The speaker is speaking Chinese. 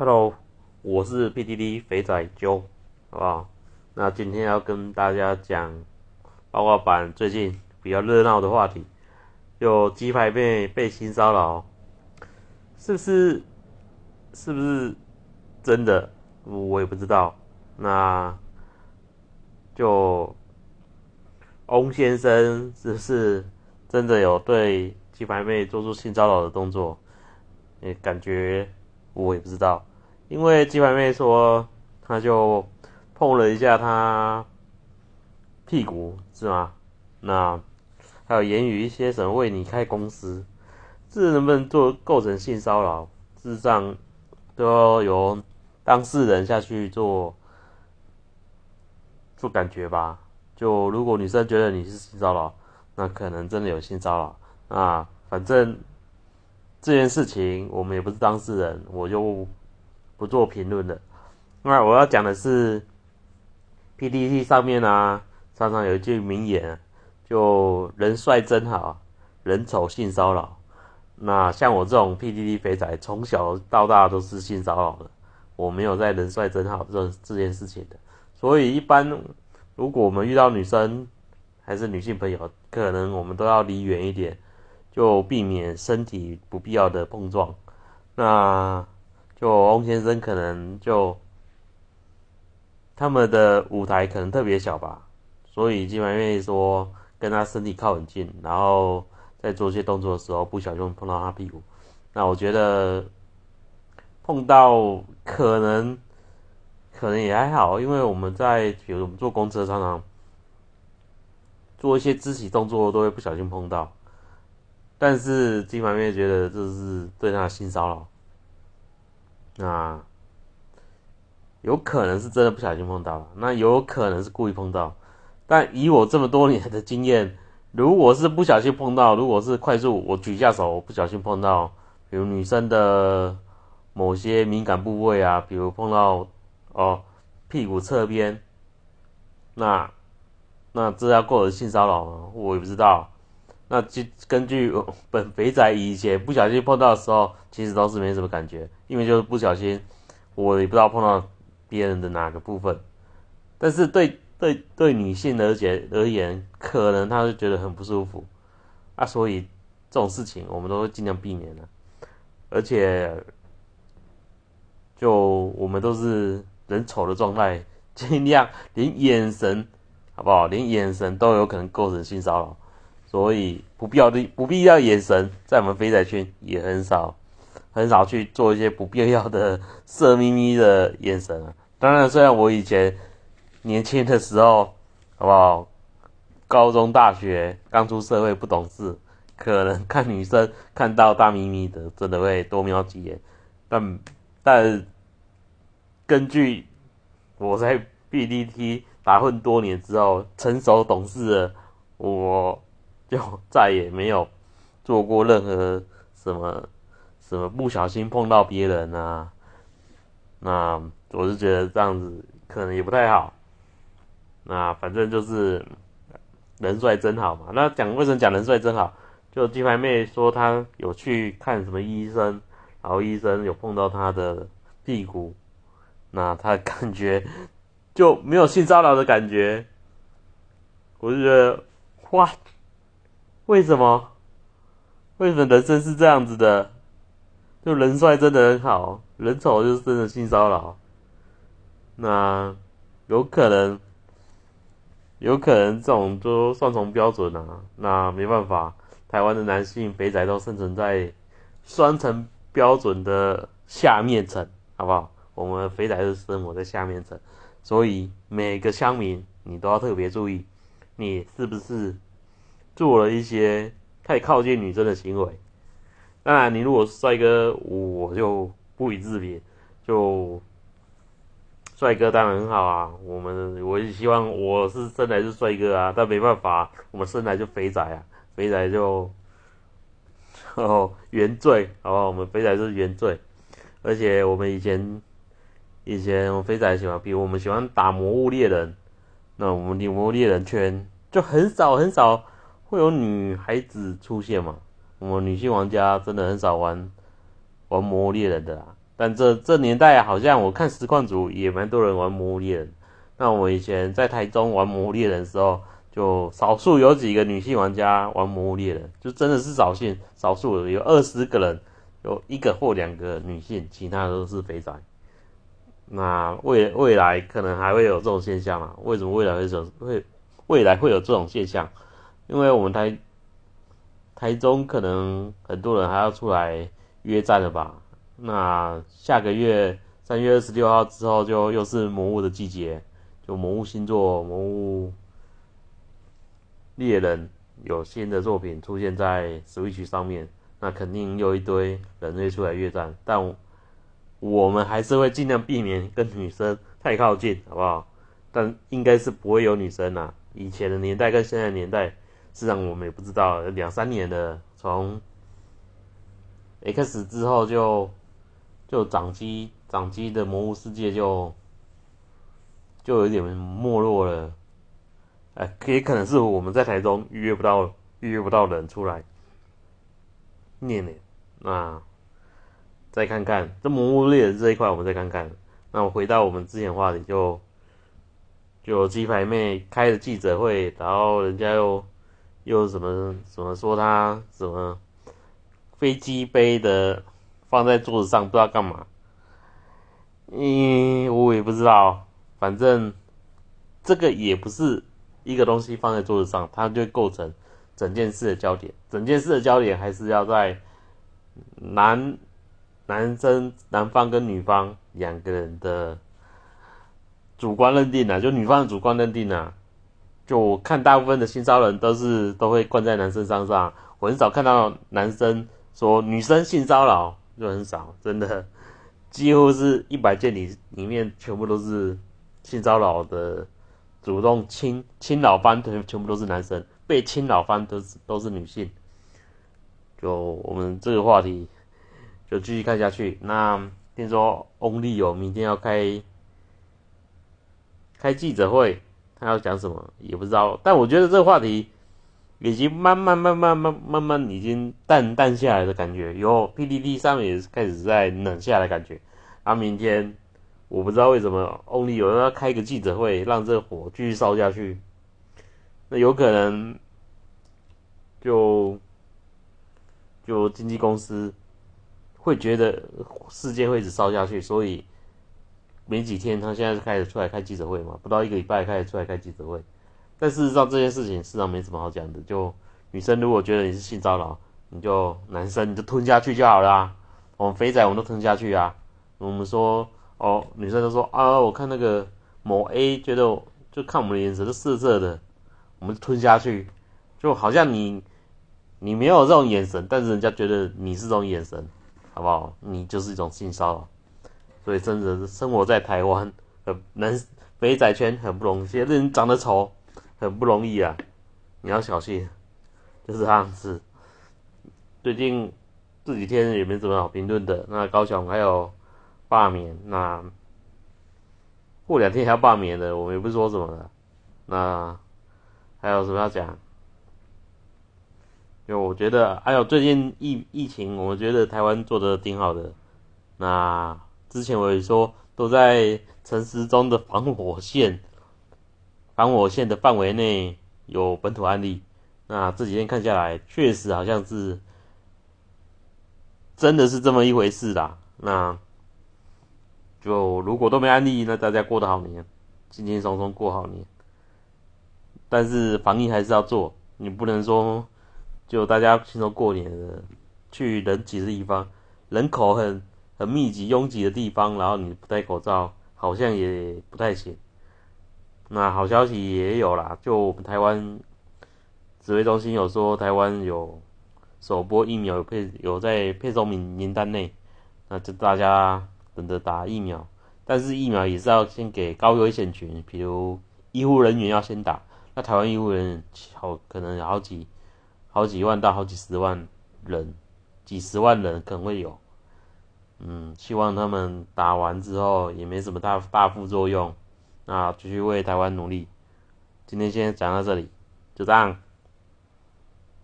Hello，我是 PDD 肥仔 Joe，，好不好？那今天要跟大家讲八卦版最近比较热闹的话题，有鸡排妹被性骚扰，是不是？是不是真的？我也不知道。那就翁先生是不是真的有对鸡排妹做出性骚扰的动作？也感觉我也不知道。因为鸡排妹说，她就碰了一下她屁股，是吗？那还有言语一些什么为你开公司，这能不能做构成性骚扰？事实上，都要由当事人下去做做感觉吧。就如果女生觉得你是性骚扰，那可能真的有性骚扰。那反正这件事情我们也不是当事人，我就。不做评论的。那我要讲的是，PPT 上面啊，常常有一句名言，就人帅真好，人丑性骚扰。那像我这种 PPT 肥仔，从小到大都是性骚扰的，我没有在人帅真好这这件事情的。所以一般如果我们遇到女生还是女性朋友，可能我们都要离远一点，就避免身体不必要的碰撞。那。就翁先生可能就他们的舞台可能特别小吧，所以基本愿意说跟他身体靠很近，然后在做一些动作的时候不小心碰到他屁股。那我觉得碰到可能可能也还好，因为我们在比如我们坐公车常常做一些肢体动作都会不小心碰到，但是金满月觉得这是对他的性骚扰。那有可能是真的不小心碰到了，那有可能是故意碰到。但以我这么多年的经验，如果是不小心碰到，如果是快速我举下手我不小心碰到，比如女生的某些敏感部位啊，比如碰到哦屁股侧边，那那这要构成性骚扰吗？我也不知道。那就根据本肥仔以前不小心碰到的时候，其实都是没什么感觉，因为就是不小心，我也不知道碰到别人的哪个部分。但是对对对女性而言而言，可能她就觉得很不舒服啊，所以这种事情我们都会尽量避免的。而且，就我们都是人丑的状态，尽量连眼神好不好？连眼神都有可能构成性骚扰。所以不必要的不必要眼神，在我们肥仔圈也很少，很少去做一些不必要的色眯眯的眼神啊。当然，虽然我以前年轻的时候，好不好？高中、大学刚出社会不懂事，可能看女生看到大眯眯的，真的会多瞄几眼。但但根据我在 B D T 打混多年之后，成熟懂事了，我。就再也没有做过任何什么什么不小心碰到别人啊，那我是觉得这样子可能也不太好。那反正就是人帅真好嘛。那讲为什么讲人帅真好？就金牌妹说她有去看什么医生，然后医生有碰到她的屁股，那她感觉就没有性骚扰的感觉。我就觉得哇。为什么？为什么人生是这样子的？就人帅真的很好，人丑就是真的性骚扰。那有可能，有可能这种都双重标准啊。那没办法，台湾的男性肥仔都生存在双层标准的下面层，好不好？我们肥仔是生活在下面层，所以每个乡民你都要特别注意，你是不是？做了一些太靠近女生的行为，当然，你如果是帅哥，我就不予置评。就帅哥当然很好啊，我们我也希望我是生来是帅哥啊，但没办法，我们生来就肥仔啊，肥仔就哦原罪，好吧，我们肥仔是原罪，而且我们以前以前我肥仔喜欢，比如我们喜欢打魔物猎人，那我们魔物猎人圈就很少很少。会有女孩子出现吗？我们女性玩家真的很少玩玩魔猎人的啦。但这这年代好像我看实况组也蛮多人玩魔物猎人。那我以前在台中玩魔物猎人的时候，就少数有几个女性玩家玩魔物猎人，就真的是少数，少数有二十个人，有一个或两个女性，其他都是肥仔。那未未来可能还会有这种现象啊？为什么未来会有会未来会有这种现象？因为我们台台中可能很多人还要出来约战了吧？那下个月三月二十六号之后，就又是魔物的季节，就魔物星座、魔物猎人有新的作品出现在 Switch 上面，那肯定又一堆人会出来约战，但我们还是会尽量避免跟女生太靠近，好不好？但应该是不会有女生啦。以前的年代跟现在的年代，实际上我们也不知道，两三年的从 X 之后就。就掌机，掌机的魔物世界就就有点没落了，哎，也可能是我们在台中预约不到，预约不到人出来念念。那再看看这魔物猎人这一块，我们再看看。那我回到我们之前话题，就就鸡排妹开了记者会，然后人家又又什么什么说他什么飞机杯的。放在桌子上不知道干嘛，嗯，我也不知道，反正这个也不是一个东西放在桌子上，它就构成整件事的焦点。整件事的焦点还是要在男男生男方跟女方两个人的主观认定啊，就女方的主观认定啊。就我看大部分的新招人都是都会灌在男生身上，我很少看到男生说女生性骚扰。就很少，真的，几乎是一百件里里面全部都是性骚扰的，主动亲亲老番的全部都是男生，被亲老番都是都是女性。就我们这个话题就继续看下去。那听说翁立友明天要开开记者会，他要讲什么也不知道，但我觉得这个话题。已经慢慢慢慢慢慢慢已经淡淡下来的感觉，有 PDD 上面也是开始在冷下来的感觉。啊，明天我不知道为什么 Only 有人要开一个记者会，让这火继续烧下去。那有可能就就经纪公司会觉得事件会一直烧下去，所以没几天他现在是开始出来开记者会嘛，不到一个礼拜开始出来开记者会。但事实上，这件事情事实上没什么好讲的。就女生如果觉得你是性骚扰，你就男生你就吞下去就好了。我们肥仔我们都吞下去啊。我们说哦，女生都说啊，我看那个某 A 觉得就看我们的眼神都色色的，我们就吞下去，就好像你你没有这种眼神，但是人家觉得你是这种眼神，好不好？你就是一种性骚扰。所以真的是生活在台湾，呃，男肥仔圈很不容易，有的人长得丑。很不容易啊，你要小心，就是这样子。最近这几天也没什么好评论的。那高雄还有罢免，那过两天还要罢免的，我们也不说什么了。那还有什么要讲？就我觉得，还有最近疫疫情，我觉得台湾做的挺好的。那之前我也说，都在城市中的防火线。防火线的范围内有本土案例，那这几天看下来，确实好像是真的是这么一回事啦。那就如果都没案例，那大家过得好年，轻轻松松过好年。但是防疫还是要做，你不能说就大家轻松过年的去人挤的地方，人口很很密集拥挤的地方，然后你不戴口罩，好像也不太行。那好消息也有啦，就我们台湾指挥中心有说，台湾有首波疫苗有配有在配送名名单内，那就大家等着打疫苗。但是疫苗也是要先给高危险群，比如医护人员要先打。那台湾医护人员好可能有好几好几万到好几十万人，几十万人可能会有。嗯，希望他们打完之后也没什么大大副作用。那继续为台湾努力。今天先讲到这里，就这样。